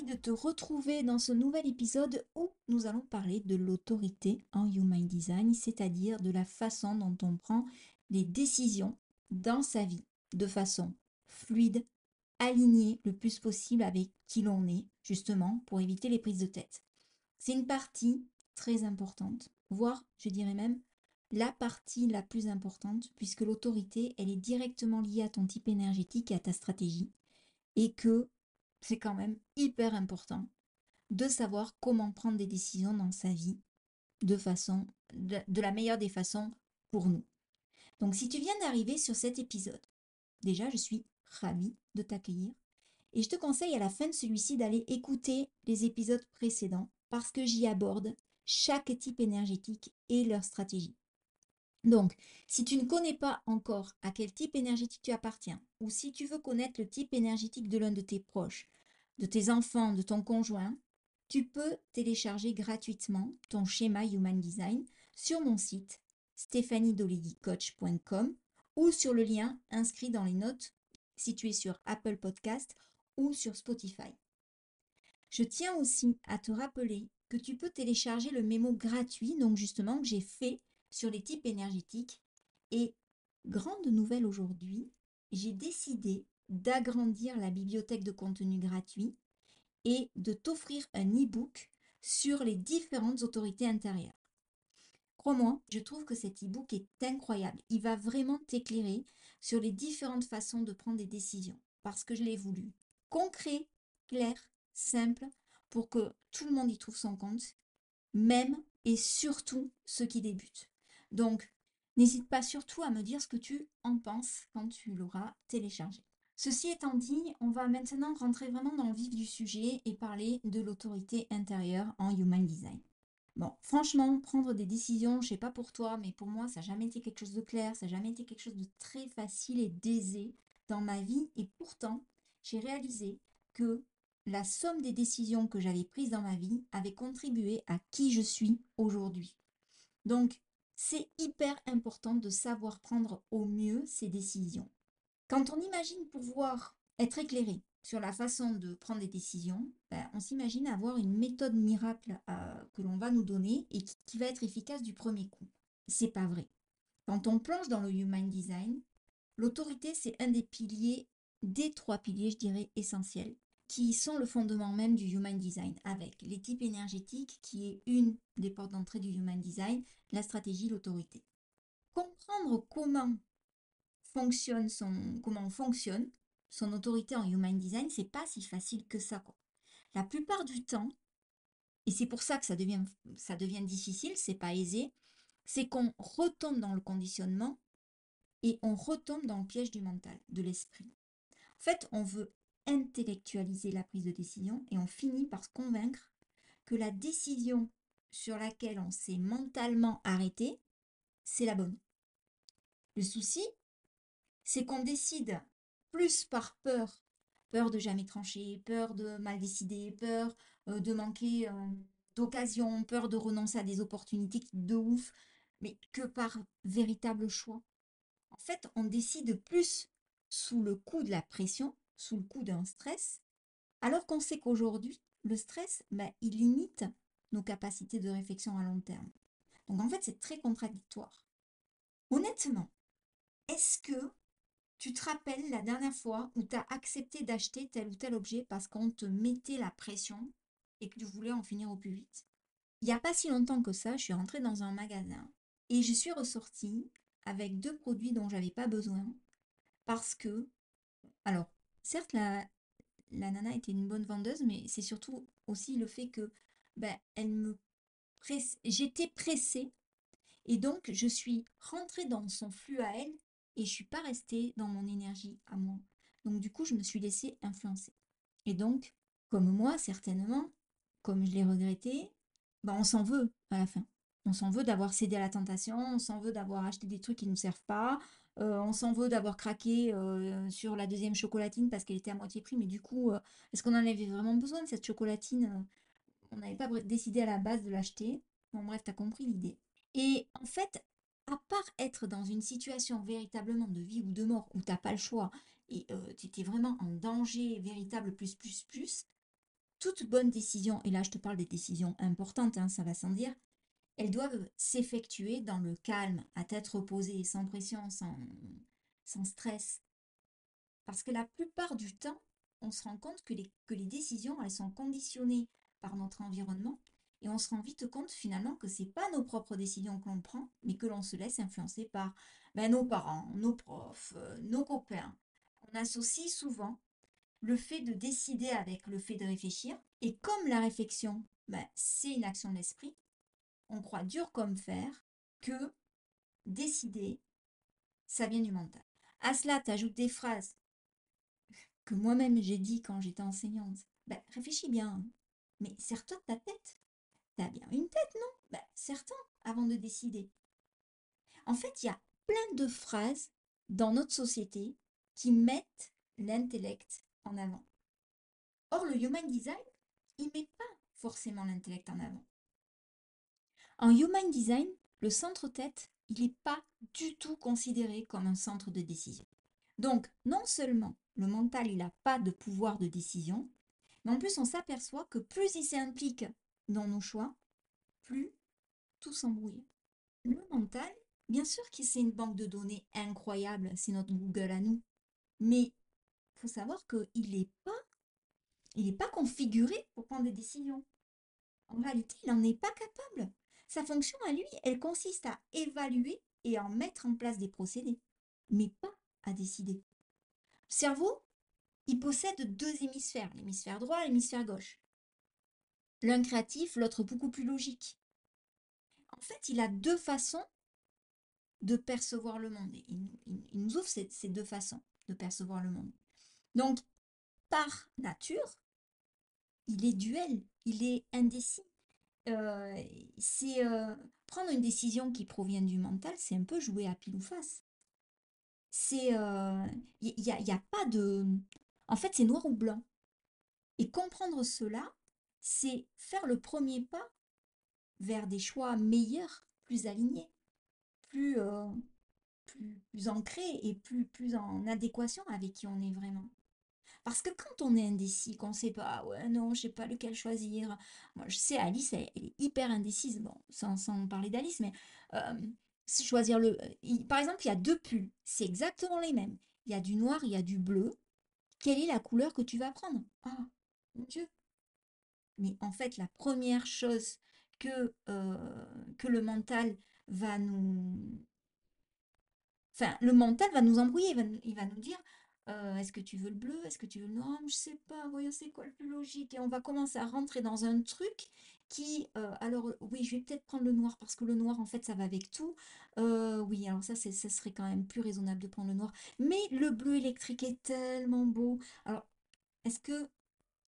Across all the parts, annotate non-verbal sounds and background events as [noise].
De te retrouver dans ce nouvel épisode où nous allons parler de l'autorité en Human Design, c'est-à-dire de la façon dont on prend les décisions dans sa vie de façon fluide, alignée le plus possible avec qui l'on est, justement, pour éviter les prises de tête. C'est une partie très importante, voire, je dirais même, la partie la plus importante, puisque l'autorité, elle est directement liée à ton type énergétique et à ta stratégie, et que c'est quand même hyper important de savoir comment prendre des décisions dans sa vie de façon de, la meilleure des façons pour nous. Donc si tu viens d'arriver sur cet épisode, déjà je suis ravie de t'accueillir et je te conseille à la fin de celui-ci d'aller écouter les épisodes précédents parce que j'y aborde chaque type énergétique et leur stratégie. Donc, si tu ne connais pas encore à quel type énergétique tu appartiens, ou si tu veux connaître le type énergétique de l'un de tes proches, de tes enfants, de ton conjoint, tu peux télécharger gratuitement ton schéma Human Design sur mon site stéphaniedoleguicoach.com ou sur le lien inscrit dans les notes situées sur Apple Podcast ou sur Spotify. Je tiens aussi à te rappeler que tu peux télécharger le mémo gratuit, donc justement que j'ai fait sur les types énergétiques. Et grande nouvelle aujourd'hui, j'ai décidé d'agrandir la bibliothèque de contenu gratuit et de t'offrir un e-book sur les différentes autorités intérieures. Crois-moi, je trouve que cet e-book est incroyable. Il va vraiment t'éclairer sur les différentes façons de prendre des décisions parce que je l'ai voulu concret, clair, simple pour que tout le monde y trouve son compte, même et surtout ceux qui débutent. Donc, n'hésite pas surtout à me dire ce que tu en penses quand tu l'auras téléchargé. Ceci étant dit, on va maintenant rentrer vraiment dans le vif du sujet et parler de l'autorité intérieure en Human Design. Bon, franchement, prendre des décisions, je sais pas pour toi, mais pour moi, ça n'a jamais été quelque chose de clair, ça n'a jamais été quelque chose de très facile et d'aisé dans ma vie. Et pourtant, j'ai réalisé que la somme des décisions que j'avais prises dans ma vie avait contribué à qui je suis aujourd'hui. Donc, c'est hyper important de savoir prendre au mieux ses décisions. Quand on imagine pouvoir être éclairé sur la façon de prendre des décisions, ben, on s'imagine avoir une méthode miracle euh, que l'on va nous donner et qui, va être efficace du premier coup. C'est pas vrai. Quand on plonge dans le Human Design, l'autorité, c'est un des piliers, des trois piliers, je dirais, essentiels, qui sont le fondement même du Human Design, avec les types énergétiques, qui est une des portes d'entrée du Human Design, la stratégie, l'autorité. Comprendre comment fonctionne son, comment fonctionne son autorité en Human Design, c'est pas si facile que ça. La plupart du temps, et c'est pour ça que ça devient, ça devient difficile, c'est pas aisé, c'est qu'on retombe dans le conditionnement et on retombe dans le piège du mental, de l'esprit. En fait, on veut intellectualiser la prise de décision et on finit par se convaincre que la décision sur laquelle on s'est mentalement arrêté, c'est la bonne. Le souci, c'est qu'on décide plus par peur, peur de jamais trancher, peur de mal décider, peur euh, de manquer euh, d'occasion, peur de renoncer à des opportunités de ouf, mais que par véritable choix. En fait, on décide plus sous le coup de la pression, sous le coup d'un stress, alors qu'on sait qu'aujourd'hui, le stress, bah, il limite nos capacités de réflexion à long terme. Donc en fait, c'est très contradictoire. Honnêtement, est-ce que tu te rappelles la dernière fois où tu as accepté d'acheter tel ou tel objet parce qu'on te mettait la pression et que tu voulais en finir au plus vite? Il n'y a pas si longtemps que ça, je suis rentrée dans un magasin et je suis ressortie avec deux produits dont j'avais pas besoin parce que, alors, certes, la, la nana était une bonne vendeuse, mais c'est surtout aussi le fait que ben, elle me j'étais pressée et donc je suis rentrée dans son flux à elle et je suis pas restée dans mon énergie à moi. Donc du coup, je me suis laissée influencer. Et donc, comme moi, certainement, comme je l'ai regretté, ben, on s'en veut à la fin. On s'en veut d'avoir cédé à la tentation, on s'en veut d'avoir acheté des trucs qui ne nous servent pas, euh, on s'en veut d'avoir craqué euh, sur la deuxième chocolatine parce qu'elle était à moitié prix, mais du coup, euh, est-ce qu'on en avait vraiment besoin de cette chocolatine On n'avait pas décidé à la base de l'acheter. Bon, bref, t'as compris l'idée. Et en fait, à part être dans une situation véritablement de vie ou de mort où t'as pas le choix et tu étais vraiment en danger véritable plus plus plus, toute bonne décision, et là je te parle des décisions importantes, hein, ça va sans dire, elles doivent s'effectuer dans le calme, à tête reposée, sans pression, sans, sans stress. Parce que la plupart du temps, on se rend compte que les, que les décisions, elles sont conditionnées par notre environnement et on se rend vite compte finalement que c'est pas nos propres décisions que l'on prend, mais que l'on se laisse influencer par ben, nos parents, nos profs, euh, nos copains. On associe souvent le fait de décider avec le fait de réfléchir, et comme la réflexion, ben, c'est une action de l'esprit, on croit dur comme fer que décider, ça vient du mental. À cela, tu ajoutes des phrases que moi-même j'ai dit quand j'étais enseignante. Ben, réfléchis bien, mais serre-toi de ta tête. T'as bien une tête, non? Ben, serre avant de décider. En fait, il y a plein de phrases dans notre société qui mettent l'intellect en avant. Or, le human design, il met pas forcément l'intellect en avant. En Human Design, le centre tête, il n'est pas du tout considéré comme un centre de décision. Donc, non seulement le mental, il n'a pas de pouvoir de décision, mais en plus, on s'aperçoit que plus il s'implique dans nos choix, plus tout s'embrouille. Le mental, bien sûr que c'est une banque de données incroyable, c'est notre Google à nous, mais il faut savoir qu'il n'est pas, il pas configuré pour prendre des décisions. En réalité, il n'en est pas capable. Sa fonction à lui, elle consiste à évaluer et à mettre en place des procédés, mais pas à décider. Le cerveau, il possède deux hémisphères, l'hémisphère droit et l'hémisphère gauche. L'un créatif, l'autre beaucoup plus logique. En fait, il a deux façons de percevoir le monde. Il, nous offre ces, deux façons de percevoir le monde. Donc, par nature, il est duel, il est indécis c'est prendre une décision qui provient du mental, c'est un peu jouer à pile ou face. C'est, il n'y a, a pas de, en fait, c'est noir ou blanc. Et comprendre cela, c'est faire le premier pas vers des choix meilleurs, plus alignés, plus, plus, plus ancrés et plus, plus en adéquation avec qui on est vraiment. Parce que quand on est indécis, qu'on ne sait pas, ouais, non, je sais pas lequel choisir. Moi, je sais, Alice, elle, est hyper indécise, bon, sans, parler d'Alice, mais euh, choisir le. par exemple, il y a deux pulls, c'est exactement les mêmes. Il y a du noir, il y a du bleu. Quelle est la couleur que tu vas prendre? Ah, mon Dieu. Mais en fait, la première chose que, que le mental va nous. Enfin, le mental va nous embrouiller, il va nous dire est-ce que tu veux le bleu? Est-ce que tu veux le noir? Je sais pas, voyons, c'est quoi le plus logique? Et on va commencer à rentrer dans un truc qui, alors oui, je vais peut-être prendre le noir parce que le noir, en fait, ça va avec tout. Oui, alors ça, ça serait quand même plus raisonnable de prendre le noir. Mais le bleu électrique est tellement beau. Alors, est-ce que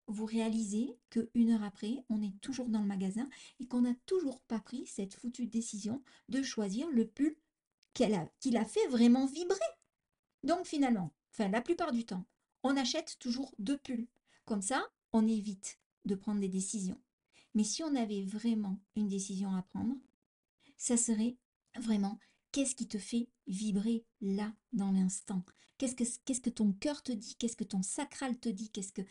vous réalisez que une heure après, on est toujours dans le magasin et qu'on n'a toujours pas pris cette foutue décision de choisir le pull qu'elle a, fait vraiment vibrer? Donc finalement, enfin la plupart du temps, on achète toujours deux pulls. Comme ça, on évite de prendre des décisions. Mais si on avait vraiment une décision à prendre, ça serait vraiment qu'est-ce qui te fait vibrer là dans l'instant? Qu'est-ce que qu'est-ce que ton cœur te dit? Qu'est-ce que ton sacral te dit? Qu'est-ce que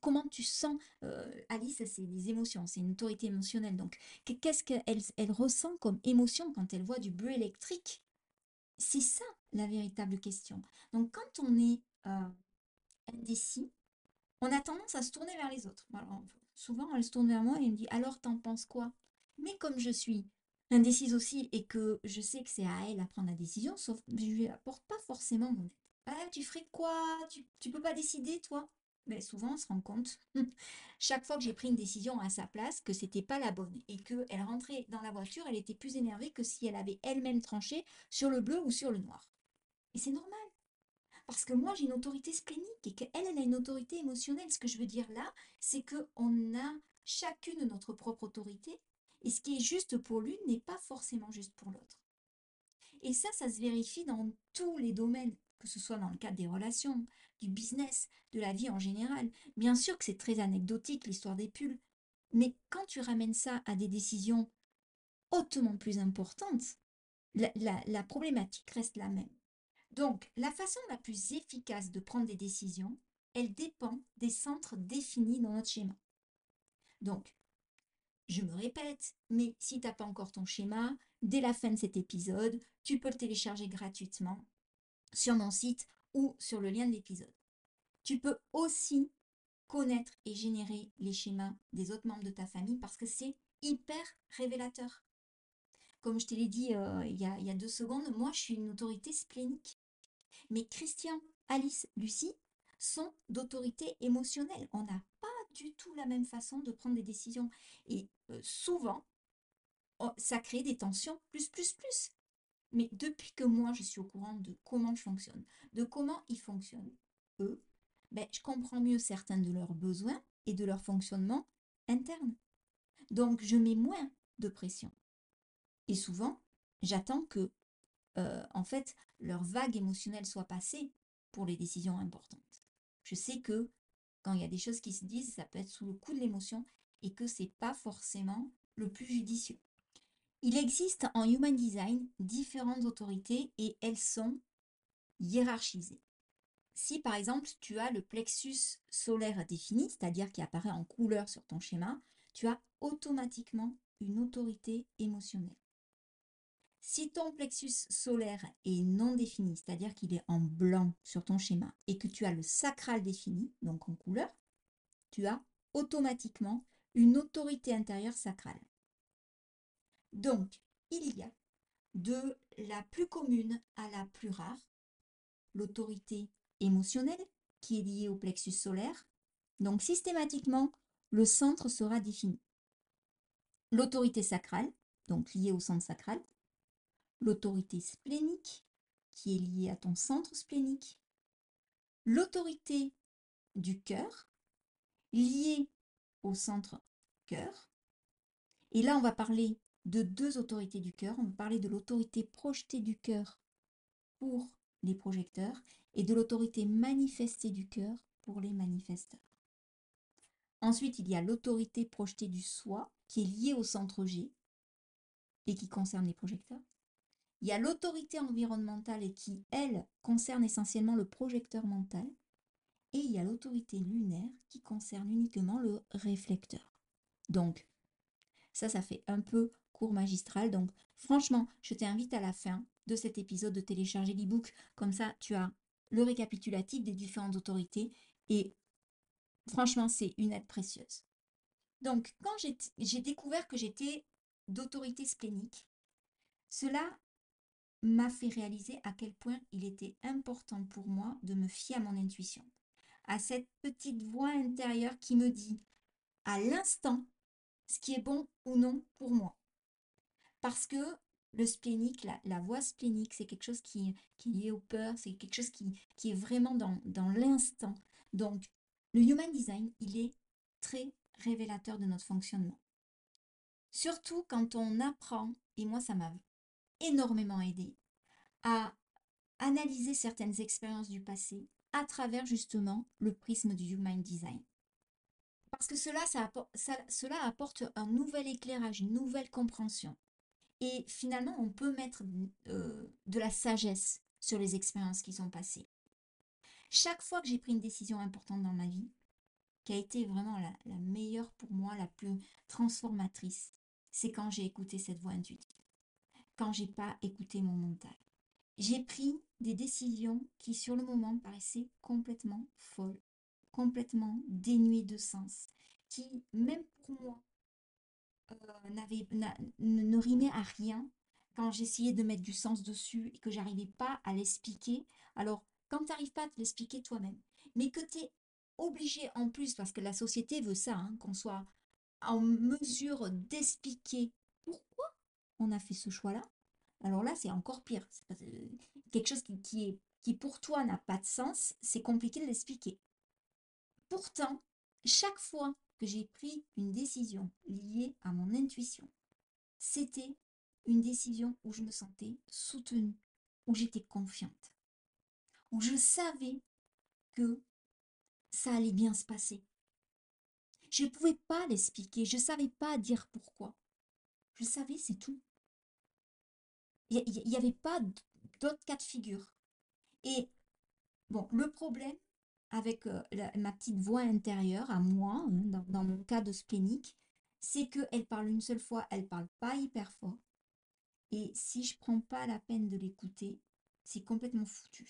comment tu sens euh, Alice, c'est des émotions, c'est une autorité émotionnelle. Donc qu'est-ce qu'elle elle ressent comme émotion quand elle voit du bleu électrique? C'est ça la véritable question. Donc quand on est euh, indécis, on a tendance à se tourner vers les autres. souvent, elle se tourne vers moi et me dit Alors, t'en penses quoi? Mais comme je suis indécise aussi et que je sais que c'est à elle à prendre la décision, sauf que je lui apporte pas forcément mon aide. Ah, tu ferais quoi? Tu, tu peux pas décider, toi? Mais souvent, on se rend compte, [laughs] chaque fois que j'ai pris une décision à sa place, que c'était pas la bonne et qu'elle rentrait dans la voiture, elle était plus énervée que si elle avait elle-même tranché sur le bleu ou sur le noir. Et c'est normal. Parce que moi, j'ai une autorité splénique et qu'elle, elle a une autorité émotionnelle. Ce que je veux dire là, c'est qu'on a chacune notre propre autorité et ce qui est juste pour l'une n'est pas forcément juste pour l'autre. Et ça, ça se vérifie dans tous les domaines, que ce soit dans le cadre des relations, du business, de la vie en général. Bien sûr que c'est très anecdotique l'histoire des pulls, mais quand tu ramènes ça à des décisions hautement plus importantes, la, problématique reste la même. Donc, la façon la plus efficace de prendre des décisions, elle dépend des centres définis dans notre schéma. Donc, je me répète, mais si tu n'as pas encore ton schéma, dès la fin de cet épisode, tu peux le télécharger gratuitement sur mon site ou sur le lien de l'épisode. Tu peux aussi connaître et générer les schémas des autres membres de ta famille parce que c'est hyper révélateur. Comme je te l'ai dit euh, il, y a, il y a deux secondes, moi je suis une autorité splénique. Mais Christian, Alice, Lucie sont d'autorité émotionnelle. On pas du tout la même façon de prendre des décisions. Et euh, souvent, oh, ça crée des tensions plus, plus, plus. Mais depuis que moi, je suis au courant de comment je fonctionne, de comment ils fonctionnent, eux, ben, je comprends mieux certains de leurs besoins et de leur fonctionnement interne. Donc, je mets moins de pression. Et souvent, j'attends que, euh, en fait, leur vague émotionnelle soit passée pour les décisions importantes. Je sais que quand il y a des choses qui se disent, ça peut être sous le coup de l'émotion et que c'est pas forcément le plus judicieux. Il existe en Human Design différentes autorités et elles sont hiérarchisées. Si par exemple tu as le plexus solaire défini, c'est-à-dire qui apparaît en couleur sur ton schéma, tu as automatiquement une autorité émotionnelle. Si ton plexus solaire est non défini, c'est-à-dire qu'il est en blanc sur ton schéma, et que tu as le sacral défini, donc en couleur, tu as automatiquement une autorité intérieure sacrale. Donc, il y a de la plus commune à la plus rare l'autorité émotionnelle qui est liée au plexus solaire. Donc, systématiquement, le centre sera défini. L'autorité sacrale, donc liée au centre sacral. L'autorité splénique, qui est liée à ton centre splénique. L'autorité du cœur, liée au centre cœur. Et là, on va parler de deux autorités du cœur. On va parler de l'autorité projetée du cœur pour les projecteurs et de l'autorité manifestée du cœur pour les manifesteurs. Ensuite, il y a l'autorité projetée du soi qui est liée au centre G et qui concerne les projecteurs. Il y a l'autorité environnementale qui, elle, concerne essentiellement le projecteur mental. Et il y a l'autorité lunaire qui concerne uniquement le réflecteur. Donc, ça, ça fait un peu cours magistral. Donc, franchement, je t'invite à la fin de cet épisode de télécharger l'ebook. Comme ça, tu as le récapitulatif des différentes autorités. Et franchement, c'est une aide précieuse. Donc, quand j'ai découvert que j'étais d'autorité splénique, cela m'a fait réaliser à quel point il était important pour moi de me fier à mon intuition, à cette petite voix intérieure qui me dit à l'instant ce qui est bon ou non pour moi. Parce que le splénique, la, voix splénique, c'est quelque chose qui, qui, est lié aux peurs, c'est quelque chose qui, qui est vraiment dans, dans l'instant. Donc, le Human Design, il est très révélateur de notre fonctionnement. Surtout quand on apprend, et moi ça m'a énormément aidé, à analyser certaines expériences du passé à travers justement le prisme du Human Design. Parce que cela, apporte, cela apporte un nouvel éclairage, une nouvelle compréhension. Et finalement, on peut mettre euh, de la sagesse sur les expériences qui sont passées. Chaque fois que j'ai pris une décision importante dans ma vie, qui a été vraiment la, la meilleure pour moi, la plus transformatrice, c'est quand j'ai écouté cette voix intuitive, quand j'ai pas écouté mon mental. J'ai pris des décisions qui sur le moment paraissaient complètement folles, complètement dénuées de sens, qui, même pour moi, euh, n'avait, ne rimait à rien quand j'essayais de mettre du sens dessus et que j'arrivais pas à l'expliquer. Alors, quand tu n'arrives pas à te l'expliquer toi-même, mais que tu es obligé en plus, parce que la société veut ça, hein, qu'on soit en mesure d'expliquer pourquoi on a fait ce choix-là, alors là, c'est encore pire. Euh, quelque chose qui, qui, est, qui pour toi n'a pas de sens, c'est compliqué de l'expliquer. Pourtant, chaque fois que j'ai pris une décision liée à mon intuition, c'était une décision où je me sentais soutenue, où j'étais confiante, où je savais que ça allait bien se passer. Je ne pouvais pas l'expliquer, je ne savais pas dire pourquoi. Je savais, c'est tout. Il n'y avait pas d'autres cas de figure. Et bon, le problème avec euh, ma petite voix intérieure à moi, hein, dans, mon cas de splénique, c'est qu'elle parle une seule fois, elle parle pas hyper fort. Et si je prends pas la peine de l'écouter, c'est complètement foutu.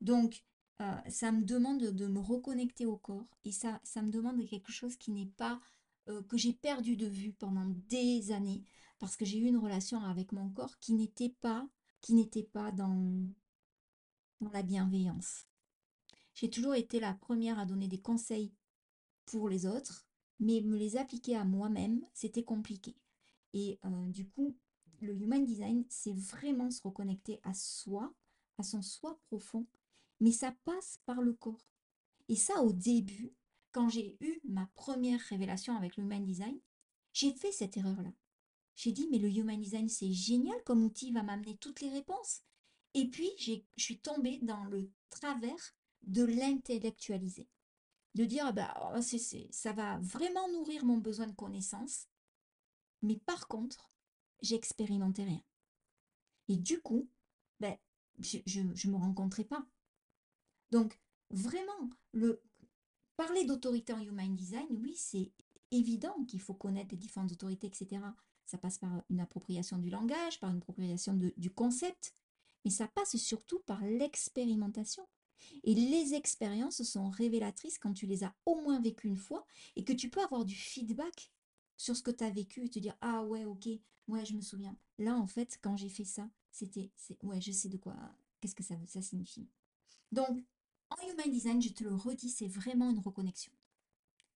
Donc, euh, ça me demande de me reconnecter au corps et ça, ça me demande quelque chose qui n'est pas, euh, que j'ai perdu de vue pendant des années parce que j'ai eu une relation avec mon corps qui n'était pas, qui n'était pas dans, dans la bienveillance. J'ai toujours été la première à donner des conseils pour les autres, mais me les appliquer à moi-même, c'était compliqué. Et euh, du coup, le human design, c'est vraiment se reconnecter à soi, à son soi profond, mais ça passe par le corps. Et ça, au début, quand j'ai eu ma première révélation avec le human design, j'ai fait cette erreur-là. J'ai dit, mais le human design, c'est génial comme outil, il va m'amener toutes les réponses. Et puis, je suis tombée dans le travers de l'intellectualiser. De dire, bah, oh, ça va vraiment nourrir mon besoin de connaissance. Mais par contre, j'expérimentais rien. Et du coup, ben, je ne me rencontrais pas. Donc, vraiment, le parler d'autorité en human design, oui, c'est évident qu'il faut connaître les différentes autorités, etc. Ça passe par une appropriation du langage, par une appropriation du concept, mais ça passe surtout par l'expérimentation. Et les expériences sont révélatrices quand tu les as au moins vécues une fois et que tu peux avoir du feedback sur ce que tu as vécu et te dire Ah ouais, ok, ouais, je me souviens. Là, en fait, quand j'ai fait ça, c'était, ouais, je sais de quoi, qu'est-ce que ça, ça signifie. Donc, en Human Design, je te le redis, c'est vraiment une reconnexion.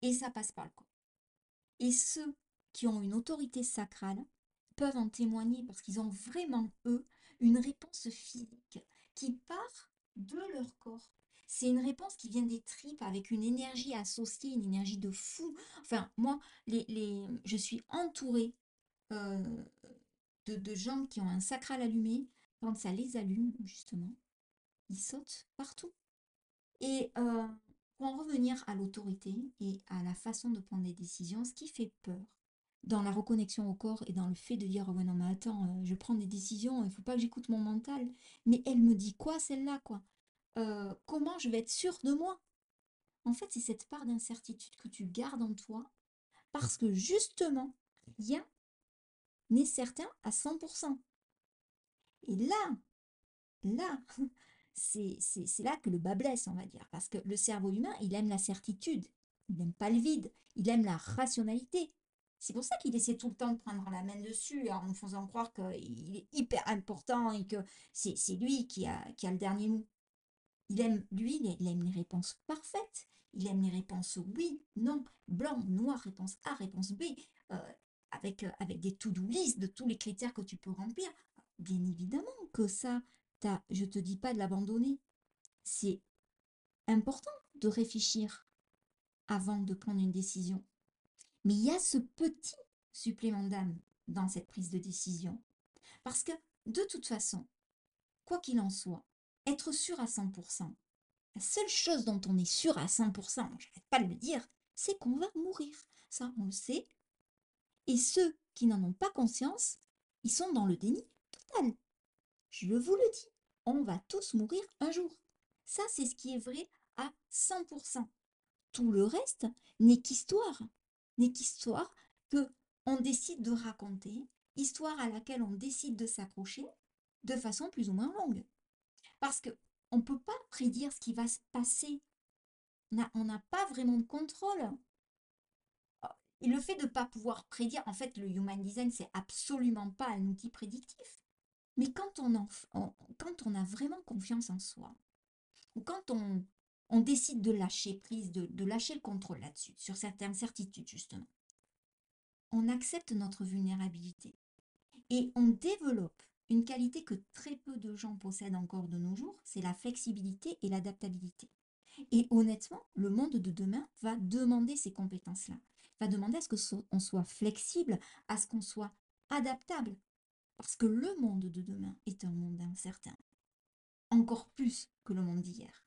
Et ça passe par le corps. Et ceux qui ont une autorité sacrale peuvent en témoigner parce qu'ils ont vraiment, eux, une réponse physique qui part de leur corps. C'est une réponse qui vient des tripes avec une énergie associée, une énergie de fou. Enfin, moi, les, les, je suis entourée euh, de, de gens qui ont un sacral allumé. Quand ça les allume, justement, ils sautent partout. Et euh, pour en revenir à l'autorité et à la façon de prendre des décisions, ce qui fait peur dans la reconnexion au corps et dans le fait de dire oh non mais attends euh, je prends des décisions il ne faut pas que j'écoute mon mental mais elle me dit quoi celle-là quoi? Euh, comment je vais être sûre de moi? En fait c'est cette part d'incertitude que tu gardes en toi parce que justement rien n'est certain à 100% et là là [laughs] c'est là que le bas blesse, on va dire. Parce que le cerveau humain, il aime la certitude, il n'aime pas le vide, il aime la rationalité. C'est pour ça qu'il essaie tout le temps de prendre la main dessus en faisant croire qu'il est hyper important et que c'est lui qui a, qui a le dernier mot. Il aime, lui, il aime les réponses parfaites. Il aime les réponses oui, non, blanc, noir, réponse A, réponse B, euh, avec, avec des to-do list de tous les critères que tu peux remplir. Bien évidemment que ça, je ne te dis pas de l'abandonner. C'est important de réfléchir avant de prendre une décision. Mais il y a ce petit supplément d'âme dans cette prise de décision. Parce que, de toute façon, quoi qu'il en soit, être sûr à 100%, la seule chose dont on est sûr à 100%, je n'arrête pas de le dire, c'est qu'on va mourir. Ça, on le sait. Et ceux qui n'en ont pas conscience, ils sont dans le déni total. Je vous le dis on va tous mourir un jour. Ça, c'est ce qui est vrai à 100%. Tout le reste n'est qu'histoire. N'est qu'histoire que on décide de raconter, histoire à laquelle on décide de s'accrocher de façon plus ou moins longue. Parce que on ne peut pas prédire ce qui va se passer. On n'a pas vraiment de contrôle. Et le fait de ne pas pouvoir prédire, en fait, le human design, c'est absolument pas un outil prédictif. Mais quand on, en, quand on a vraiment confiance en soi, ou quand on, on décide de lâcher prise, de, lâcher le contrôle là-dessus, sur certaines certitudes justement, on accepte notre vulnérabilité et on développe une qualité que très peu de gens possèdent encore de nos jours, c'est la flexibilité et l'adaptabilité. Et honnêtement, le monde de demain va demander ces compétences-là, va demander à ce qu'on soit flexible, à ce qu'on soit adaptable, parce que le monde de demain est un monde incertain, encore plus que le monde d'hier.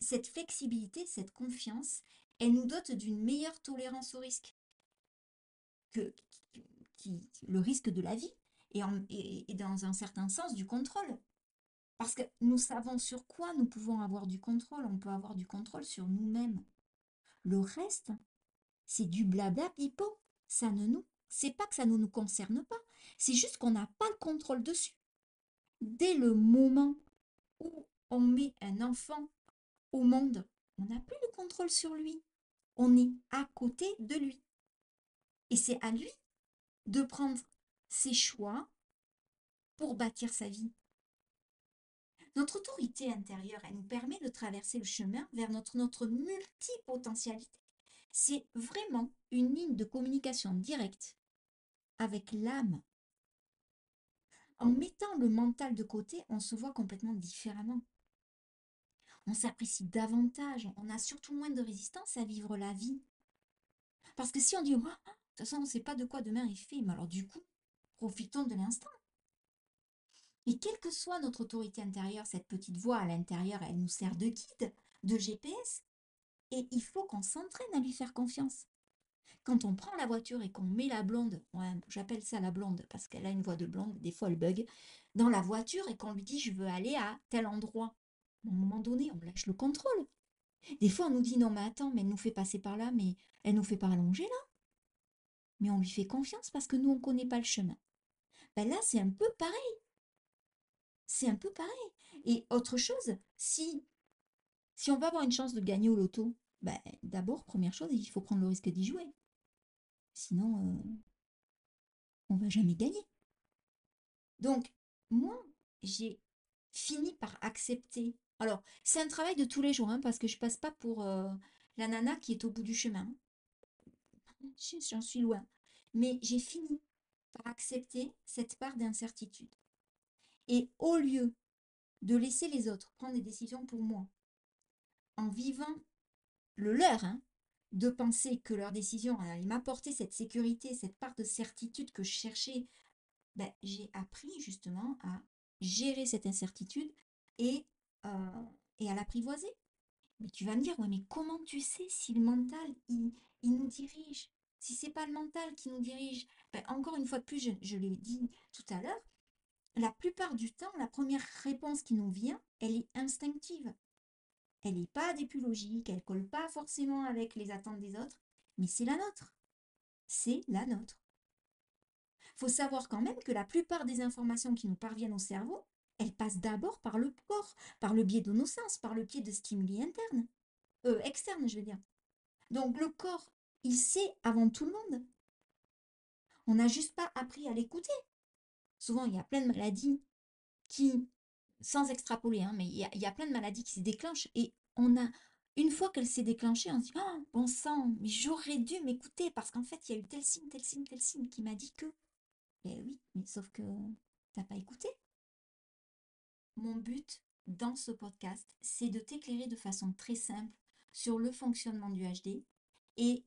Cette flexibilité, cette confiance, elle nous dote d'une meilleure tolérance au risque. Que, le risque de la vie et, dans un certain sens du contrôle. Parce que nous savons sur quoi nous pouvons avoir du contrôle. On peut avoir du contrôle sur nous-mêmes. Le reste, c'est du blabla pipo. Ça ne nous, c'est pas que ça ne nous concerne pas. C'est juste qu'on n'a pas le contrôle dessus. Dès le moment où on met un enfant au monde, on n'a plus le contrôle sur lui. On est à côté de lui. Et c'est à lui de prendre ses choix pour bâtir sa vie. Notre autorité intérieure, elle nous permet de traverser le chemin vers notre, notre multipotentialité. C'est vraiment une ligne de communication directe avec l'âme. En mettant le mental de côté, on se voit complètement différemment. On s'apprécie davantage, on a surtout moins de résistance à vivre la vie. Parce que si on dit, oh, de toute façon, on ne sait pas de quoi demain est fait, mais alors du coup, profitons de l'instant. Et quelle que soit notre autorité intérieure, cette petite voix à l'intérieur, elle nous sert de guide, de GPS. Et il faut qu'on s'entraîne à lui faire confiance. Quand on prend la voiture et qu'on met la blonde, j'appelle ça la blonde parce qu'elle a une voix de blonde, des fois elle bug, dans la voiture et qu'on lui dit je veux aller à tel endroit, à un moment donné, on lâche le contrôle. Des fois on nous dit non mais attends, mais elle nous fait passer par là, mais elle nous fait pas allonger là. Mais on lui fait confiance parce que nous on ne connaît pas le chemin. Ben là c'est un peu pareil. C'est un peu pareil. Et autre chose, si, si on veut avoir une chance de gagner au loto, ben, d'abord, première chose, il faut prendre le risque d'y jouer. Sinon, euh, on va jamais gagner. Donc, moi, j'ai fini par accepter. Alors, c'est un travail de tous les jours, hein, parce que je passe pas pour euh, la nana qui est au bout du chemin. J'en suis loin. Mais j'ai fini par accepter cette part d'incertitude. Et au lieu de laisser les autres prendre des décisions pour moi, en vivant le leur, hein, de penser que leur décision allait m'apporter cette sécurité, cette part de certitude que je cherchais, ben, j'ai appris justement à gérer cette incertitude et, euh, et à l'apprivoiser. Mais tu vas me dire, ouais, mais comment tu sais si le mental, il, nous dirige? Si c'est pas le mental qui nous dirige, ben, encore une fois de plus, je, l'ai dit tout à l'heure, la plupart du temps, la première réponse qui nous vient, elle est instinctive. Elle n'est pas députologique, elle colle pas forcément avec les attentes des autres, mais c'est la nôtre. C'est la nôtre. Faut savoir quand même que la plupart des informations qui nous parviennent au cerveau, elles passent d'abord par le corps, par le biais de nos sens, par le biais de stimuli internes. Euh, externes, je veux dire. Donc le corps, il sait avant tout le monde. On n'a juste pas appris à l'écouter. Souvent, il y a plein de maladies qui, sans extrapoler, hein, mais il y, a, plein de maladies qui se déclenchent et on a, une fois qu'elle s'est déclenchée, on se dit oh, bon sang, mais j'aurais dû m'écouter parce qu'en fait, il y a eu tel signe, tel signe, tel signe qui m'a dit que. Eh oui, mais sauf que t'as pas écouté. Mon but dans ce podcast, c'est de t'éclairer de façon très simple sur le fonctionnement du HD et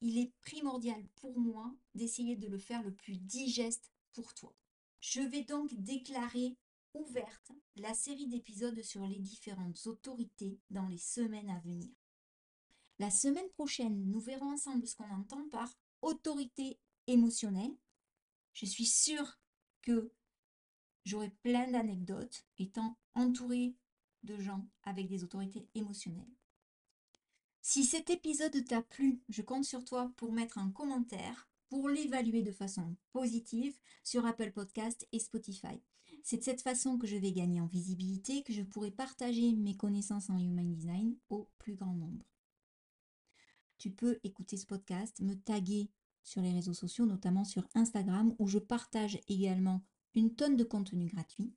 il est primordial pour moi d'essayer de le faire le plus digeste pour toi. Je vais donc déclarer ouverte la série d'épisodes sur les différentes autorités dans les semaines à venir. La semaine prochaine, nous verrons ensemble ce qu'on entend par autorité émotionnelle. Je suis sûre que j'aurai plein d'anecdotes étant entourée de gens avec des autorités émotionnelles. Si cet épisode t'a plu, je compte sur toi pour mettre un commentaire, pour l'évaluer de façon positive sur Apple Podcast et Spotify. C'est de cette façon que je vais gagner en visibilité, que je pourrai partager mes connaissances en Human Design au plus grand nombre. tu peux écouter ce podcast, me taguer sur les réseaux sociaux, notamment sur Instagram, où je partage également une tonne de contenu gratuit.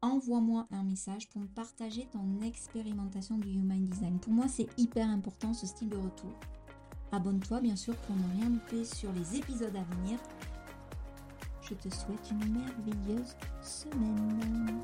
Envoie-moi un message pour me partager ton expérimentation du Human Design. Pour moi, c'est hyper important ce style de retour. Abonne-toi bien sûr pour ne rien louper sur les épisodes à venir. Je te souhaite une merveilleuse semaine.